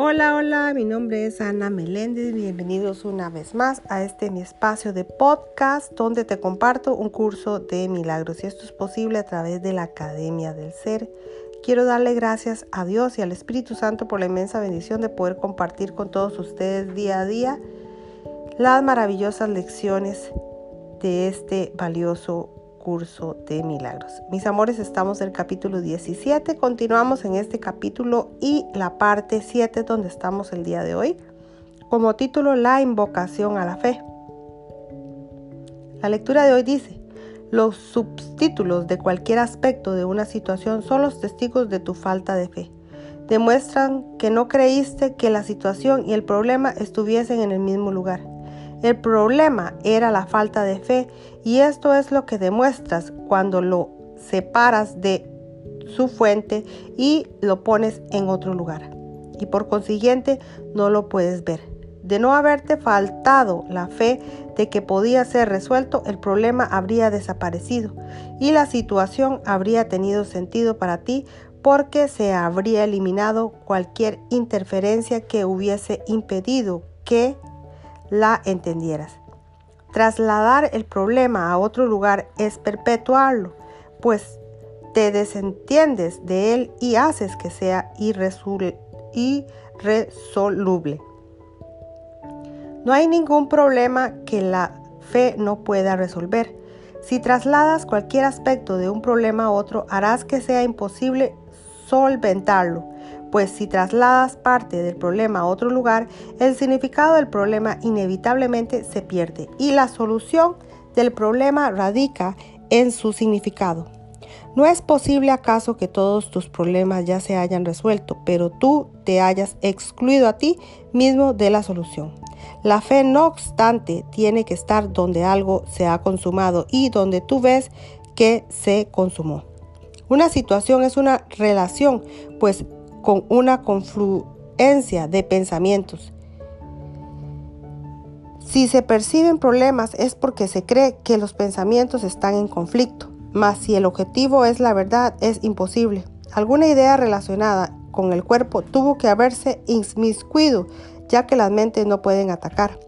Hola, hola, mi nombre es Ana Meléndez. Bienvenidos una vez más a este mi espacio de podcast donde te comparto un curso de milagros y esto es posible a través de la Academia del Ser. Quiero darle gracias a Dios y al Espíritu Santo por la inmensa bendición de poder compartir con todos ustedes día a día las maravillosas lecciones de este valioso curso de milagros. Mis amores, estamos en el capítulo 17, continuamos en este capítulo y la parte 7 donde estamos el día de hoy, como título La invocación a la fe. La lectura de hoy dice, los subtítulos de cualquier aspecto de una situación son los testigos de tu falta de fe. Demuestran que no creíste que la situación y el problema estuviesen en el mismo lugar. El problema era la falta de fe y esto es lo que demuestras cuando lo separas de su fuente y lo pones en otro lugar. Y por consiguiente no lo puedes ver. De no haberte faltado la fe de que podía ser resuelto, el problema habría desaparecido y la situación habría tenido sentido para ti porque se habría eliminado cualquier interferencia que hubiese impedido que la entendieras. Trasladar el problema a otro lugar es perpetuarlo, pues te desentiendes de él y haces que sea irresoluble. No hay ningún problema que la fe no pueda resolver. Si trasladas cualquier aspecto de un problema a otro, harás que sea imposible solventarlo pues si trasladas parte del problema a otro lugar, el significado del problema inevitablemente se pierde y la solución del problema radica en su significado. No es posible acaso que todos tus problemas ya se hayan resuelto, pero tú te hayas excluido a ti mismo de la solución. La fe, no obstante, tiene que estar donde algo se ha consumado y donde tú ves que se consumó. Una situación es una relación, pues con una confluencia de pensamientos. Si se perciben problemas es porque se cree que los pensamientos están en conflicto, mas si el objetivo es la verdad es imposible. Alguna idea relacionada con el cuerpo tuvo que haberse inmiscuido, ya que las mentes no pueden atacar.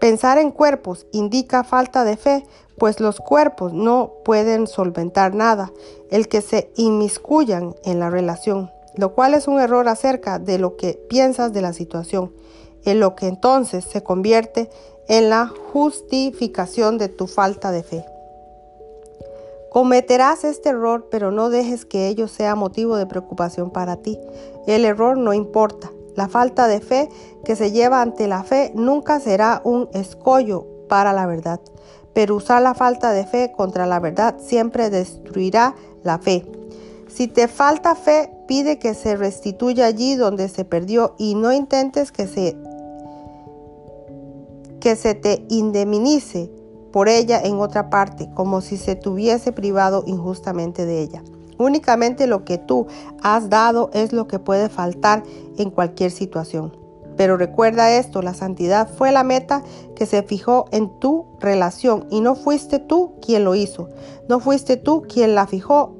Pensar en cuerpos indica falta de fe, pues los cuerpos no pueden solventar nada, el que se inmiscuyan en la relación lo cual es un error acerca de lo que piensas de la situación, en lo que entonces se convierte en la justificación de tu falta de fe. Cometerás este error, pero no dejes que ello sea motivo de preocupación para ti. El error no importa. La falta de fe que se lleva ante la fe nunca será un escollo para la verdad, pero usar la falta de fe contra la verdad siempre destruirá la fe. Si te falta fe, pide que se restituya allí donde se perdió y no intentes que se, que se te indemnice por ella en otra parte, como si se tuviese privado injustamente de ella. Únicamente lo que tú has dado es lo que puede faltar en cualquier situación. Pero recuerda esto, la santidad fue la meta que se fijó en tu relación y no fuiste tú quien lo hizo, no fuiste tú quien la fijó,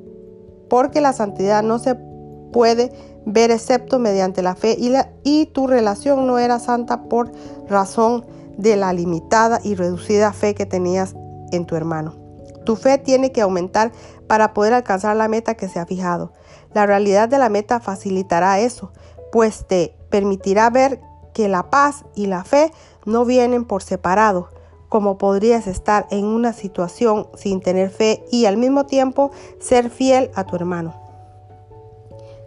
porque la santidad no se puede ver excepto mediante la fe y, y tu relación no era santa por razón de la limitada y reducida fe que tenías en tu hermano. Tu fe tiene que aumentar para poder alcanzar la meta que se ha fijado. La realidad de la meta facilitará eso, pues te permitirá ver que la paz y la fe no vienen por separado, como podrías estar en una situación sin tener fe y al mismo tiempo ser fiel a tu hermano.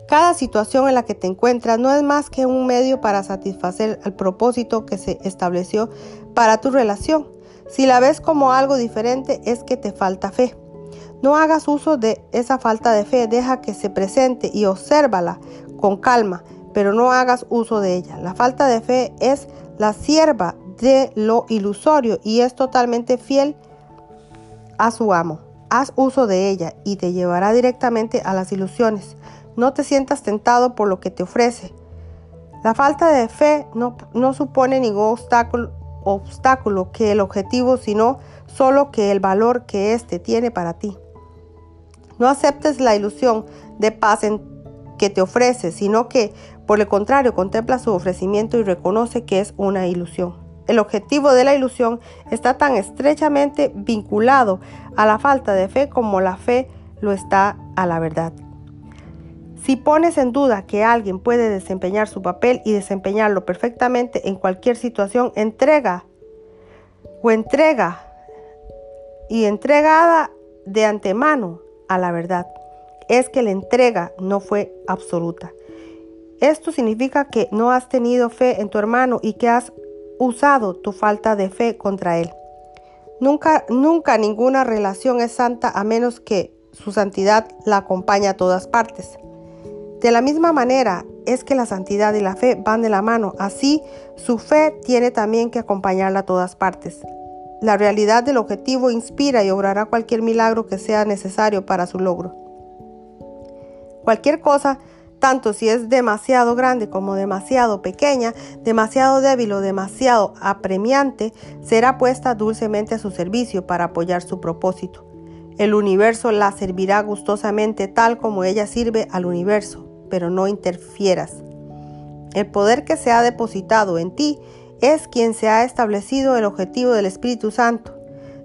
Cada situación en la que te encuentras no es más que un medio para satisfacer el propósito que se estableció para tu relación. Si la ves como algo diferente es que te falta fe. No hagas uso de esa falta de fe, deja que se presente y obsérvala con calma, pero no hagas uso de ella. La falta de fe es la sierva de lo ilusorio y es totalmente fiel a su amo. Haz uso de ella y te llevará directamente a las ilusiones. No te sientas tentado por lo que te ofrece. La falta de fe no, no supone ningún obstáculo, obstáculo que el objetivo, sino solo que el valor que éste tiene para ti. No aceptes la ilusión de paz que te ofrece, sino que Por el contrario, contempla su ofrecimiento y reconoce que es una ilusión. El objetivo de la ilusión está tan estrechamente vinculado a la falta de fe como la fe lo está a la verdad. Si pones en duda que alguien puede desempeñar su papel y desempeñarlo perfectamente en cualquier situación, entrega o entrega y entregada de antemano a la verdad. Es que la entrega no fue absoluta. Esto significa que no has tenido fe en tu hermano y que has usado tu falta de fe contra él. Nunca, nunca ninguna relación es santa a menos que su santidad la acompañe a todas partes. De la misma manera es que la santidad y la fe van de la mano, así su fe tiene también que acompañarla a todas partes. La realidad del objetivo inspira y obrará cualquier milagro que sea necesario para su logro. Cualquier cosa, tanto si es demasiado grande como demasiado pequeña, demasiado débil o demasiado apremiante, será puesta dulcemente a su servicio para apoyar su propósito. El universo la servirá gustosamente tal como ella sirve al universo, pero no interfieras. El poder que se ha depositado en ti es quien se ha establecido el objetivo del Espíritu Santo.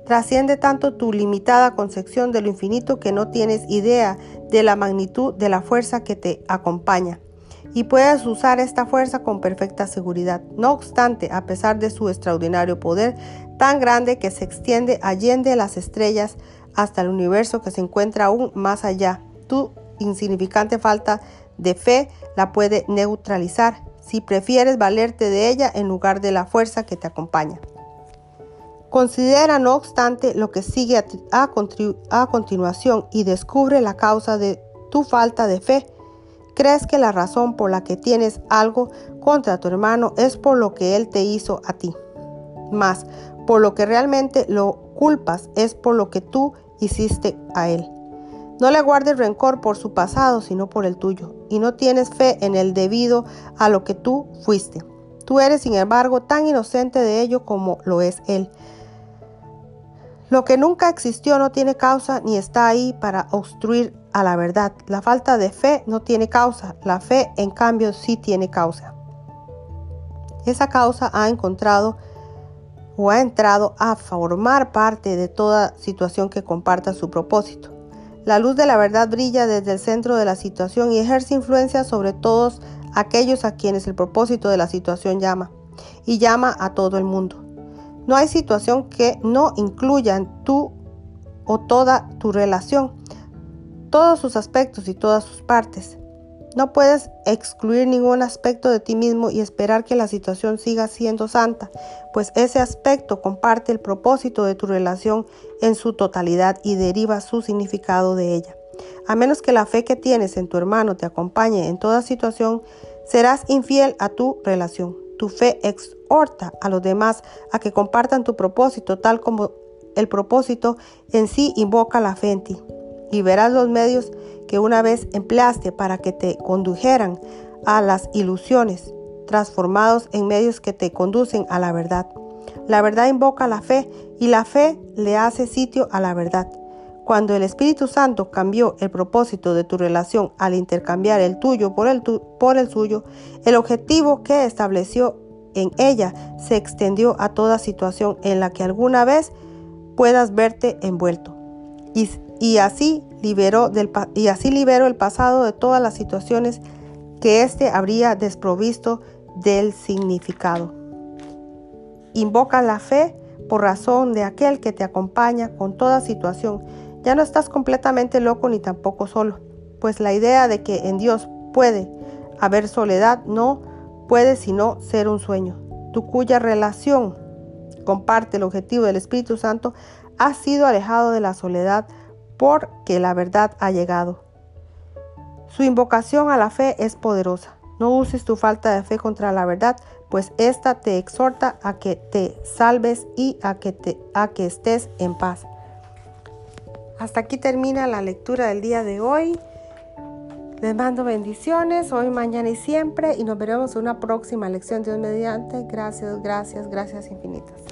Trasciende tanto tu limitada concepción de lo infinito que no tienes idea de la magnitud de la fuerza que te acompaña. Y puedes usar esta fuerza con perfecta seguridad. No obstante, a pesar de su extraordinario poder tan grande que se extiende allende las estrellas, hasta el universo que se encuentra aún más allá. Tu insignificante falta de fe la puede neutralizar si prefieres valerte de ella en lugar de la fuerza que te acompaña. Considera, no obstante, lo que sigue a, a, continuación y descubre la causa de tu falta de fe. ¿Crees que la razón por la que tienes algo contra tu hermano es por lo que él te hizo a ti? Más, por lo que realmente lo culpas es por lo que tú hiciste a él. No le guardes rencor por su pasado, sino por el tuyo, y no tienes fe en el debido a lo que tú fuiste. Tú eres, sin embargo, tan inocente de ello como lo es él. Lo que nunca existió no tiene causa ni está ahí para obstruir a la verdad. La falta de fe no tiene causa, la fe en cambio sí tiene causa. Esa causa ha encontrado o ha entrado a formar parte de toda situación que comparta su propósito. La luz de la verdad brilla desde el centro de la situación y ejerce influencia sobre todos aquellos a quienes el propósito de la situación llama, y llama a todo el mundo. No hay situación que no incluya en tú o toda tu relación, todos sus aspectos y todas sus partes. No puedes excluir ningún aspecto de ti mismo y esperar que la situación siga siendo santa, pues ese aspecto comparte el propósito de tu relación en su totalidad y deriva su significado de ella. A menos que la fe que tienes en tu hermano te acompañe en toda situación, serás infiel a tu relación. Tu fe exhorta a los demás a que compartan tu propósito tal como el propósito en sí invoca la fe en ti y verás los medios que una vez empleaste para que te condujeran a las ilusiones, transformados en medios que te conducen a la verdad. La verdad invoca la fe y la fe le hace sitio a la verdad. Cuando el Espíritu Santo cambió el propósito de tu relación al intercambiar el tuyo por el, por el suyo, el objetivo que estableció en ella se extendió a toda situación en la que alguna vez puedas verte envuelto. Y y así liberó, del, y así liberó el pasado de todas las situaciones que éste habría desprovisto del significado. Invoca la fe por razón de aquel que te acompaña con toda situación. Ya no estás completamente loco ni tampoco solo, pues la idea de que en Dios puede haber soledad no puede sino ser un sueño. Tu cuya relación comparte el objetivo del Espíritu Santo ha sido alejado de la soledad porque la verdad ha llegado. Su invocación a la fe es poderosa. No uses tu falta de fe contra la verdad, pues ésta te exhorta a que te salves y a que, te, a que estés en paz. Hasta aquí termina la lectura del día de hoy. Les mando bendiciones hoy, mañana y siempre y nos veremos en una próxima lección. Dios mediante. Gracias, gracias, gracias infinitas.